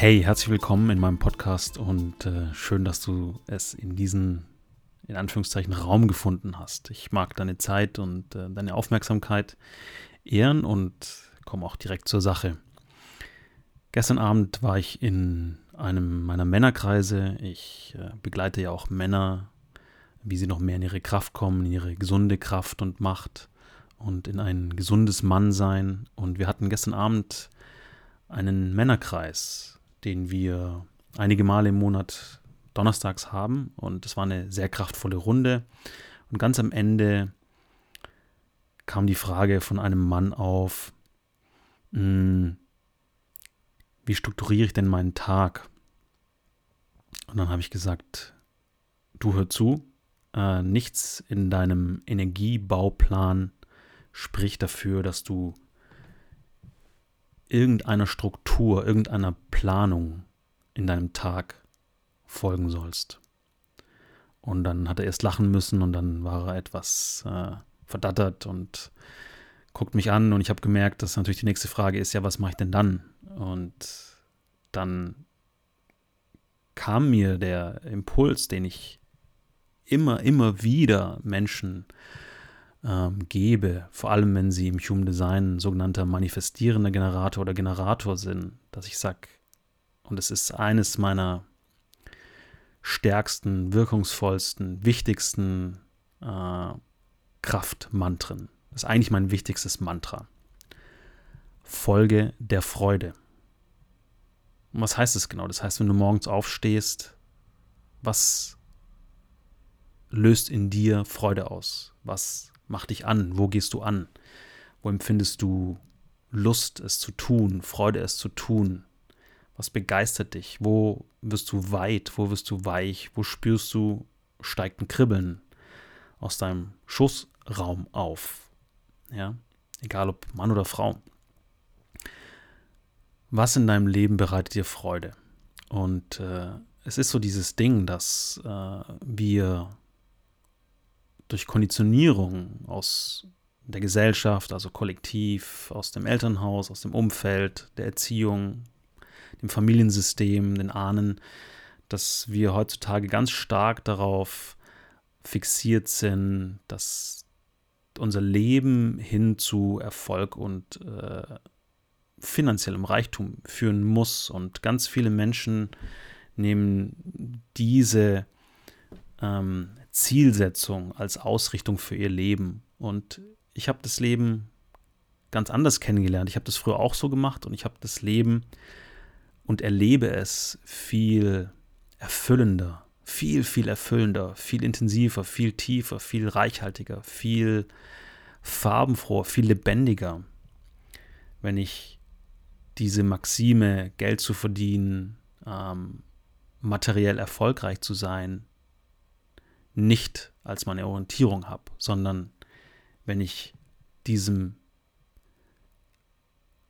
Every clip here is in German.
Hey, herzlich willkommen in meinem Podcast und äh, schön, dass du es in diesen, in Anführungszeichen, Raum gefunden hast. Ich mag deine Zeit und äh, deine Aufmerksamkeit ehren und komme auch direkt zur Sache. Gestern Abend war ich in einem meiner Männerkreise. Ich äh, begleite ja auch Männer, wie sie noch mehr in ihre Kraft kommen, in ihre gesunde Kraft und Macht und in ein gesundes Mannsein. Und wir hatten gestern Abend einen Männerkreis den wir einige Male im Monat donnerstags haben. Und es war eine sehr kraftvolle Runde. Und ganz am Ende kam die Frage von einem Mann auf, hm, wie strukturiere ich denn meinen Tag? Und dann habe ich gesagt, du hör zu, äh, nichts in deinem Energiebauplan spricht dafür, dass du irgendeiner Struktur, irgendeiner Planung in deinem Tag folgen sollst. Und dann hat er erst lachen müssen und dann war er etwas äh, verdattert und guckt mich an und ich habe gemerkt, dass natürlich die nächste Frage ist, ja, was mache ich denn dann? Und dann kam mir der Impuls, den ich immer, immer wieder Menschen äh, ähm, gebe, vor allem wenn sie im Human Design sogenannter manifestierender Generator oder Generator sind, dass ich sage, und es ist eines meiner stärksten, wirkungsvollsten, wichtigsten äh, Kraftmantren. Das ist eigentlich mein wichtigstes Mantra. Folge der Freude. Und was heißt das genau? Das heißt, wenn du morgens aufstehst, was löst in dir Freude aus? Was Mach dich an. Wo gehst du an? Wo empfindest du Lust, es zu tun, Freude, es zu tun? Was begeistert dich? Wo wirst du weit? Wo wirst du weich? Wo spürst du, steigt ein Kribbeln aus deinem Schussraum auf? Ja, egal ob Mann oder Frau. Was in deinem Leben bereitet dir Freude? Und äh, es ist so dieses Ding, dass äh, wir durch Konditionierung aus der Gesellschaft, also kollektiv, aus dem Elternhaus, aus dem Umfeld, der Erziehung, dem Familiensystem, den Ahnen, dass wir heutzutage ganz stark darauf fixiert sind, dass unser Leben hin zu Erfolg und äh, finanziellem Reichtum führen muss. Und ganz viele Menschen nehmen diese ähm, Zielsetzung, als Ausrichtung für ihr Leben. Und ich habe das Leben ganz anders kennengelernt. Ich habe das früher auch so gemacht und ich habe das Leben und erlebe es viel erfüllender, viel, viel erfüllender, viel intensiver, viel tiefer, viel reichhaltiger, viel farbenfroher, viel lebendiger, wenn ich diese Maxime, Geld zu verdienen, ähm, materiell erfolgreich zu sein, nicht als meine Orientierung habe, sondern wenn ich diesem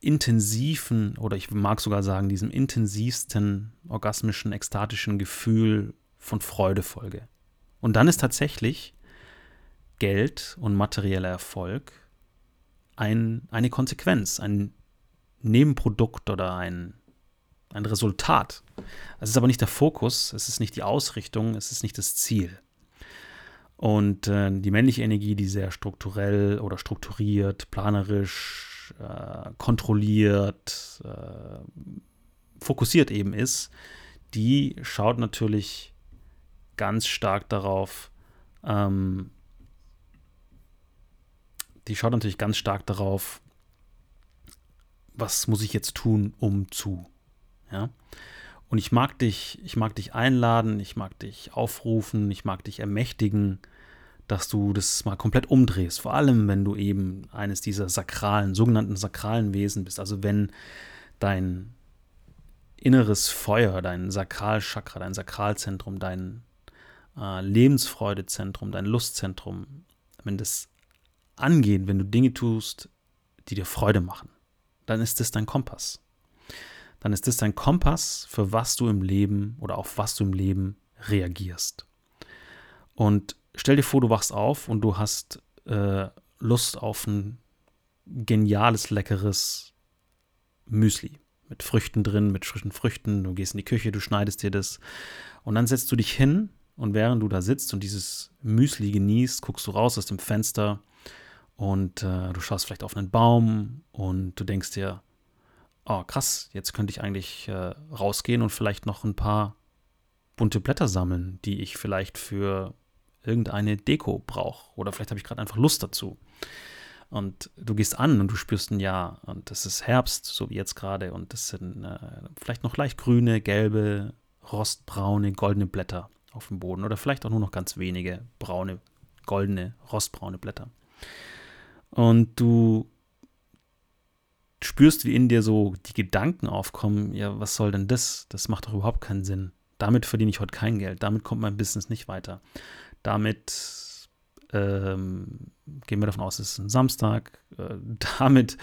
intensiven oder ich mag sogar sagen, diesem intensivsten orgasmischen, ekstatischen Gefühl von Freude folge. Und dann ist tatsächlich Geld und materieller Erfolg ein, eine Konsequenz, ein Nebenprodukt oder ein, ein Resultat. Es ist aber nicht der Fokus, es ist nicht die Ausrichtung, es ist nicht das Ziel. Und äh, die männliche Energie, die sehr strukturell oder strukturiert, planerisch, äh, kontrolliert, äh, fokussiert eben ist, die schaut natürlich ganz stark darauf, ähm, die schaut natürlich ganz stark darauf, was muss ich jetzt tun, um zu. Ja? Und ich mag dich, ich mag dich einladen, ich mag dich aufrufen, ich mag dich ermächtigen, dass du das mal komplett umdrehst. Vor allem, wenn du eben eines dieser sakralen, sogenannten sakralen Wesen bist. Also wenn dein inneres Feuer, dein Sakralchakra, dein Sakralzentrum, dein äh, Lebensfreudezentrum, dein Lustzentrum, wenn das angeht, wenn du Dinge tust, die dir Freude machen, dann ist das dein Kompass. Dann ist das dein Kompass, für was du im Leben oder auf was du im Leben reagierst. Und stell dir vor, du wachst auf und du hast äh, Lust auf ein geniales, leckeres Müsli mit Früchten drin, mit frischen Früchten. Du gehst in die Küche, du schneidest dir das und dann setzt du dich hin und während du da sitzt und dieses Müsli genießt, guckst du raus aus dem Fenster und äh, du schaust vielleicht auf einen Baum und du denkst dir, oh krass, jetzt könnte ich eigentlich äh, rausgehen und vielleicht noch ein paar bunte Blätter sammeln, die ich vielleicht für irgendeine Deko brauche. Oder vielleicht habe ich gerade einfach Lust dazu. Und du gehst an und du spürst ein Ja. Und es ist Herbst, so wie jetzt gerade. Und es sind äh, vielleicht noch leicht grüne, gelbe, rostbraune, goldene Blätter auf dem Boden. Oder vielleicht auch nur noch ganz wenige braune, goldene, rostbraune Blätter. Und du spürst, wie in dir so die Gedanken aufkommen, ja, was soll denn das? Das macht doch überhaupt keinen Sinn. Damit verdiene ich heute kein Geld. Damit kommt mein Business nicht weiter. Damit ähm, gehen wir davon aus, es ist ein Samstag. Äh, damit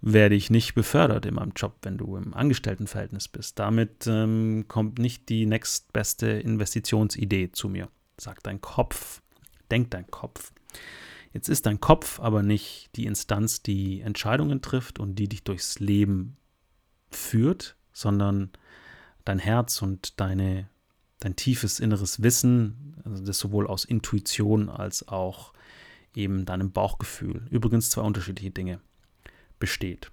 werde ich nicht befördert in meinem Job, wenn du im Angestelltenverhältnis bist. Damit ähm, kommt nicht die nächstbeste Investitionsidee zu mir. Sagt dein Kopf, denkt dein Kopf. Jetzt ist dein Kopf aber nicht die Instanz, die Entscheidungen trifft und die dich durchs Leben führt, sondern dein Herz und deine, dein tiefes inneres Wissen, also das sowohl aus Intuition als auch eben deinem Bauchgefühl, übrigens zwei unterschiedliche Dinge, besteht.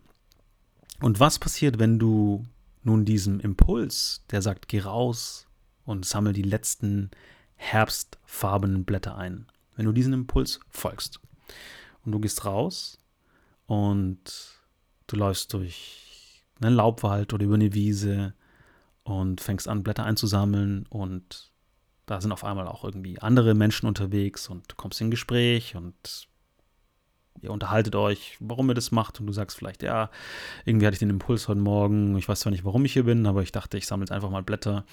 Und was passiert, wenn du nun diesem Impuls, der sagt, geh raus und sammel die letzten herbstfarbenen Blätter ein, wenn du diesen Impuls folgst und du gehst raus und du läufst durch einen Laubwald oder über eine Wiese und fängst an, Blätter einzusammeln und da sind auf einmal auch irgendwie andere Menschen unterwegs und du kommst in Gespräch und ihr unterhaltet euch, warum ihr das macht und du sagst vielleicht, ja, irgendwie hatte ich den Impuls heute Morgen, ich weiß zwar nicht, warum ich hier bin, aber ich dachte, ich sammle jetzt einfach mal Blätter,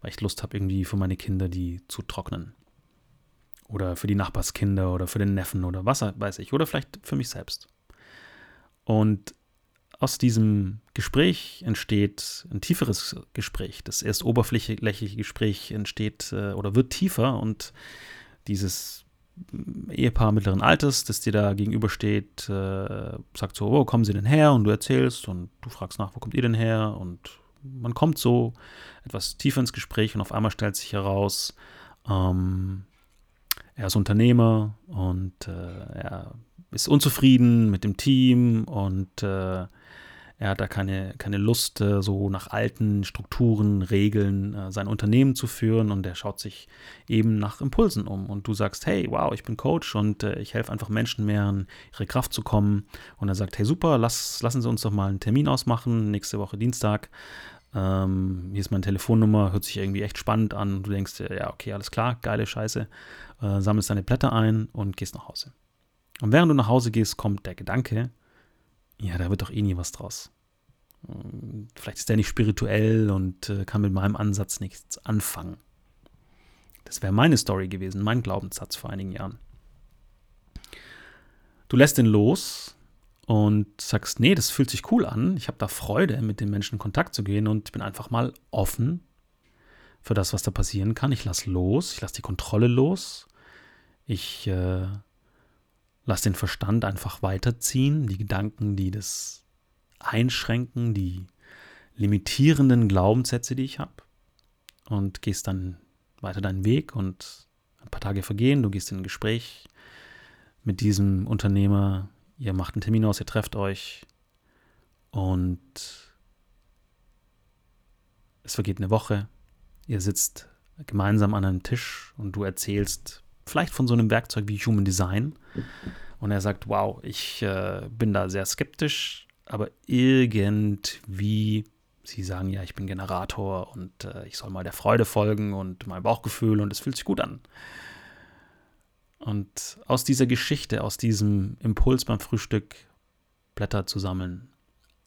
weil ich Lust habe, irgendwie für meine Kinder die zu trocknen. Oder für die Nachbarskinder oder für den Neffen oder was weiß ich. Oder vielleicht für mich selbst. Und aus diesem Gespräch entsteht ein tieferes Gespräch. Das erst oberflächliche Gespräch entsteht äh, oder wird tiefer und dieses Ehepaar mittleren Alters, das dir da gegenübersteht, äh, sagt so, wo kommen sie denn her? Und du erzählst und du fragst nach, wo kommt ihr denn her? Und man kommt so etwas tiefer ins Gespräch und auf einmal stellt sich heraus, ähm, er ist Unternehmer und äh, er ist unzufrieden mit dem Team und äh, er hat da keine, keine Lust, äh, so nach alten Strukturen, Regeln äh, sein Unternehmen zu führen und er schaut sich eben nach Impulsen um. Und du sagst, hey, wow, ich bin Coach und äh, ich helfe einfach Menschen mehr in ihre Kraft zu kommen. Und er sagt, hey, super, lass, lassen Sie uns doch mal einen Termin ausmachen, nächste Woche Dienstag. Ähm, hier ist meine Telefonnummer, hört sich irgendwie echt spannend an. Du denkst, ja, okay, alles klar, geile Scheiße. Äh, sammelst deine Blätter ein und gehst nach Hause. Und während du nach Hause gehst, kommt der Gedanke, ja, da wird doch eh nie was draus. Hm, vielleicht ist der nicht spirituell und äh, kann mit meinem Ansatz nichts anfangen. Das wäre meine Story gewesen, mein Glaubenssatz vor einigen Jahren. Du lässt ihn los und sagst, nee, das fühlt sich cool an. Ich habe da Freude, mit den Menschen in Kontakt zu gehen und bin einfach mal offen für das, was da passieren kann. Ich lasse los, ich lasse die Kontrolle los. Ich äh, Lass den Verstand einfach weiterziehen, die Gedanken, die das einschränken, die limitierenden Glaubenssätze, die ich habe. Und gehst dann weiter deinen Weg und ein paar Tage vergehen, du gehst in ein Gespräch mit diesem Unternehmer, ihr macht einen Termin aus, ihr trefft euch und es vergeht eine Woche, ihr sitzt gemeinsam an einem Tisch und du erzählst vielleicht von so einem Werkzeug wie Human Design. Und er sagt, wow, ich äh, bin da sehr skeptisch, aber irgendwie, sie sagen ja, ich bin Generator und äh, ich soll mal der Freude folgen und mein Bauchgefühl und es fühlt sich gut an. Und aus dieser Geschichte, aus diesem Impuls beim Frühstück Blätter zu sammeln,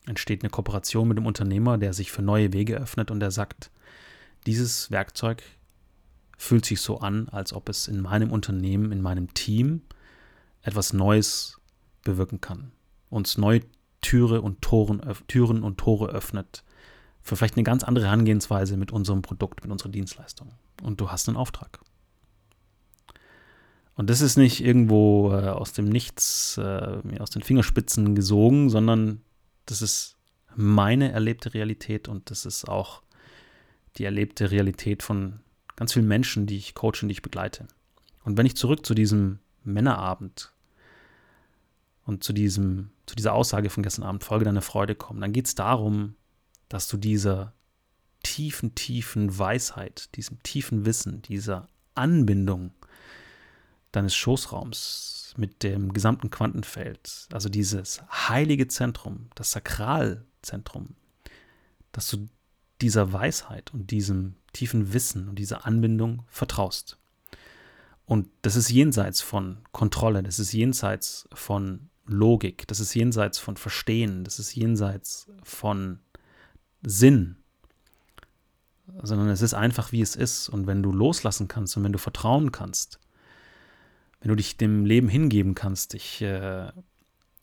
entsteht eine Kooperation mit dem Unternehmer, der sich für neue Wege öffnet und der sagt, dieses Werkzeug fühlt sich so an, als ob es in meinem Unternehmen, in meinem Team etwas Neues bewirken kann. Uns neue Türe und Toren, Türen und Tore öffnet für vielleicht eine ganz andere Herangehensweise mit unserem Produkt, mit unserer Dienstleistung. Und du hast einen Auftrag. Und das ist nicht irgendwo äh, aus dem Nichts, äh, aus den Fingerspitzen gesogen, sondern das ist meine erlebte Realität und das ist auch die erlebte Realität von ganz vielen Menschen, die ich coache und die ich begleite. Und wenn ich zurück zu diesem Männerabend und zu, diesem, zu dieser Aussage von gestern Abend, Folge deiner Freude komme, dann geht es darum, dass du dieser tiefen, tiefen Weisheit, diesem tiefen Wissen, dieser Anbindung deines Schoßraums mit dem gesamten Quantenfeld, also dieses heilige Zentrum, das Sakralzentrum, dass du dieser Weisheit und diesem tiefen Wissen und dieser Anbindung vertraust. Und das ist jenseits von Kontrolle, das ist jenseits von Logik, das ist jenseits von Verstehen, das ist jenseits von Sinn, sondern es ist einfach, wie es ist. Und wenn du loslassen kannst und wenn du vertrauen kannst, wenn du dich dem Leben hingeben kannst, ich, äh,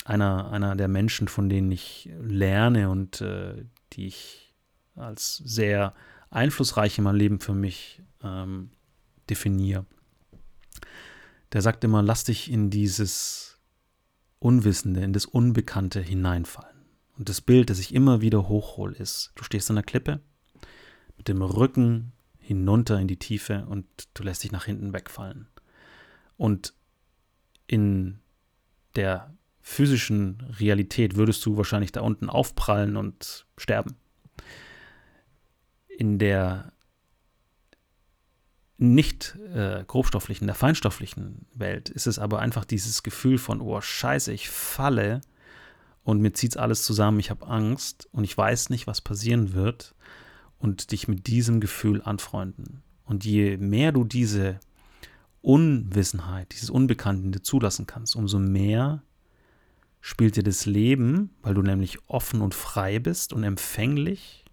einer, einer der Menschen, von denen ich lerne und äh, die ich als sehr einflussreich in meinem Leben für mich ähm, definiere. Der sagt immer, lass dich in dieses Unwissende, in das Unbekannte hineinfallen. Und das Bild, das ich immer wieder hochhole, ist, du stehst an der Klippe mit dem Rücken hinunter in die Tiefe und du lässt dich nach hinten wegfallen. Und in der physischen Realität würdest du wahrscheinlich da unten aufprallen und sterben in der nicht äh, grobstofflichen, der feinstofflichen Welt ist es aber einfach dieses Gefühl von, oh scheiße, ich falle und mir zieht alles zusammen, ich habe Angst und ich weiß nicht, was passieren wird und dich mit diesem Gefühl anfreunden. Und je mehr du diese Unwissenheit, dieses Unbekannte dir zulassen kannst, umso mehr spielt dir das Leben, weil du nämlich offen und frei bist und empfänglich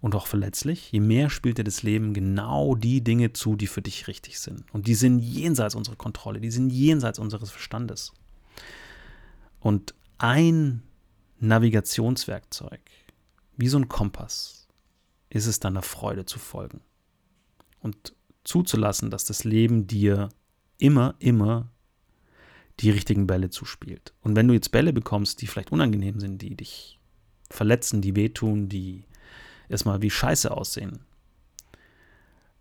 und auch verletzlich, je mehr spielt dir das Leben genau die Dinge zu, die für dich richtig sind. Und die sind jenseits unserer Kontrolle, die sind jenseits unseres Verstandes. Und ein Navigationswerkzeug, wie so ein Kompass, ist es deiner Freude zu folgen. Und zuzulassen, dass das Leben dir immer, immer die richtigen Bälle zuspielt. Und wenn du jetzt Bälle bekommst, die vielleicht unangenehm sind, die dich verletzen, die wehtun, die erstmal wie scheiße aussehen,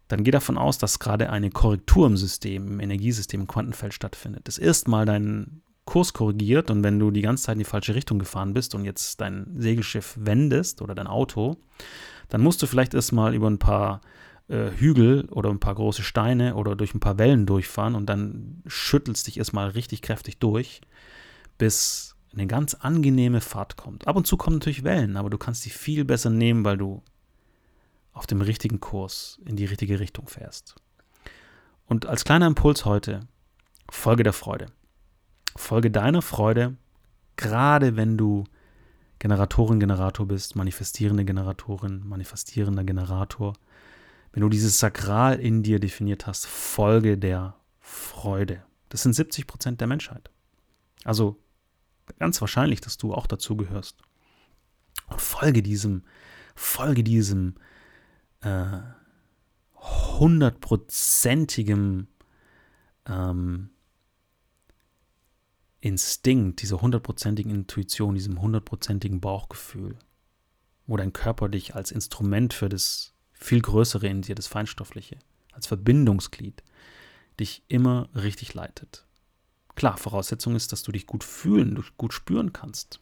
dann geh davon aus, dass gerade eine Korrektur im System, im Energiesystem, im Quantenfeld stattfindet. Das erstmal deinen Kurs korrigiert und wenn du die ganze Zeit in die falsche Richtung gefahren bist und jetzt dein Segelschiff wendest oder dein Auto, dann musst du vielleicht erstmal über ein paar äh, Hügel oder ein paar große Steine oder durch ein paar Wellen durchfahren und dann schüttelst dich erstmal richtig kräftig durch, bis eine ganz angenehme Fahrt kommt. Ab und zu kommen natürlich Wellen, aber du kannst die viel besser nehmen, weil du auf dem richtigen Kurs in die richtige Richtung fährst. Und als kleiner Impuls heute, Folge der Freude. Folge deiner Freude, gerade wenn du Generatorin, Generator bist, manifestierende Generatorin, manifestierender Generator. Wenn du dieses Sakral in dir definiert hast, Folge der Freude. Das sind 70 Prozent der Menschheit. Also ganz wahrscheinlich, dass du auch dazu gehörst. Und folge diesem, folge diesem äh, hundertprozentigem ähm, Instinkt, dieser hundertprozentigen Intuition, diesem hundertprozentigen Bauchgefühl, wo dein Körper dich als Instrument für das viel Größere in dir, das Feinstoffliche, als Verbindungsglied, dich immer richtig leitet. Klar, Voraussetzung ist, dass du dich gut fühlen, gut spüren kannst.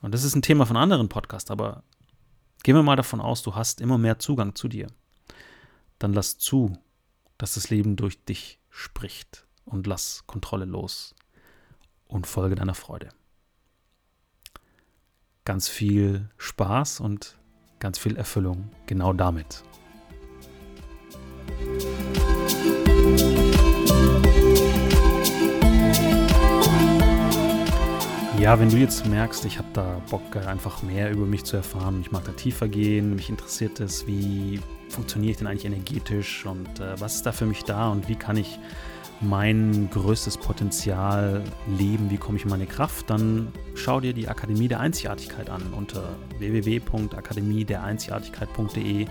Und das ist ein Thema von anderen Podcasts, aber gehen wir mal davon aus, du hast immer mehr Zugang zu dir. Dann lass zu, dass das Leben durch dich spricht und lass Kontrolle los und folge deiner Freude. Ganz viel Spaß und ganz viel Erfüllung genau damit. Ja, wenn du jetzt merkst, ich habe da Bock, einfach mehr über mich zu erfahren, ich mag da tiefer gehen, mich interessiert es, wie funktioniere ich denn eigentlich energetisch und äh, was ist da für mich da und wie kann ich mein größtes Potenzial leben, wie komme ich in meine Kraft, dann schau dir die Akademie der Einzigartigkeit an unter www.akademiedereinzigartigkeit.de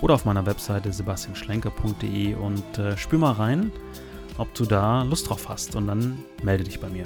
oder auf meiner Webseite sebastianschlenker.de und äh, spür mal rein, ob du da Lust drauf hast und dann melde dich bei mir.